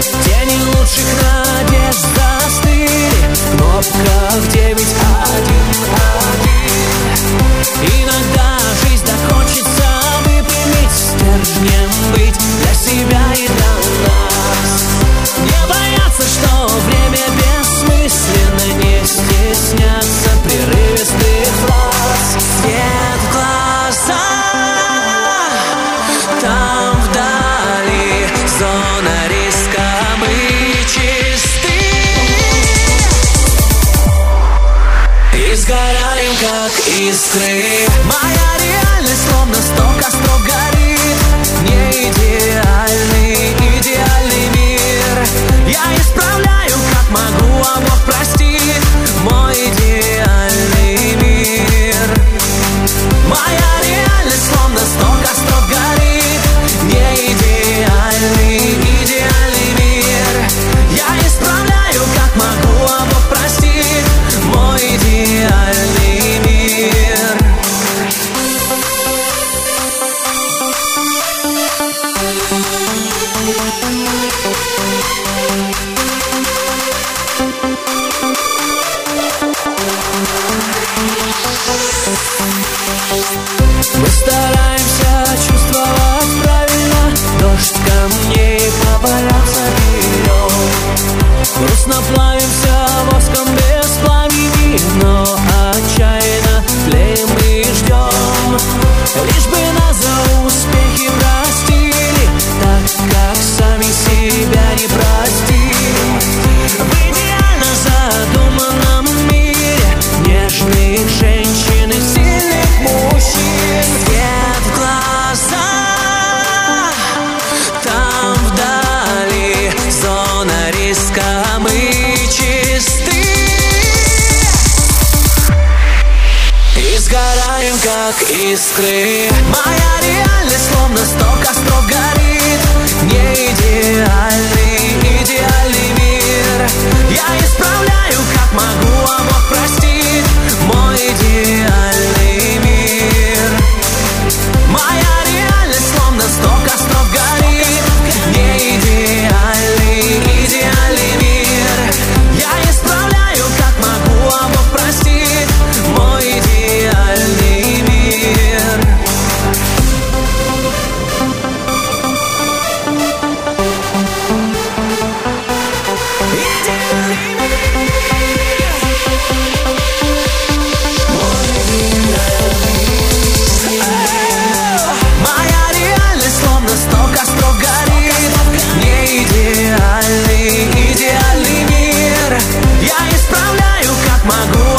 Тени лучших нас как искры. Моя реальность словно сток осталась Мы стараемся чувствовать правильно. Дождь камней побоялся берег Грустно плавимся воском без пламени, но сильных женщин и сильных мужчин. Свет в глаза, там вдали Зона риска, а мы чисты. И сгораем, как искры. Моя реальность словно сто костров горит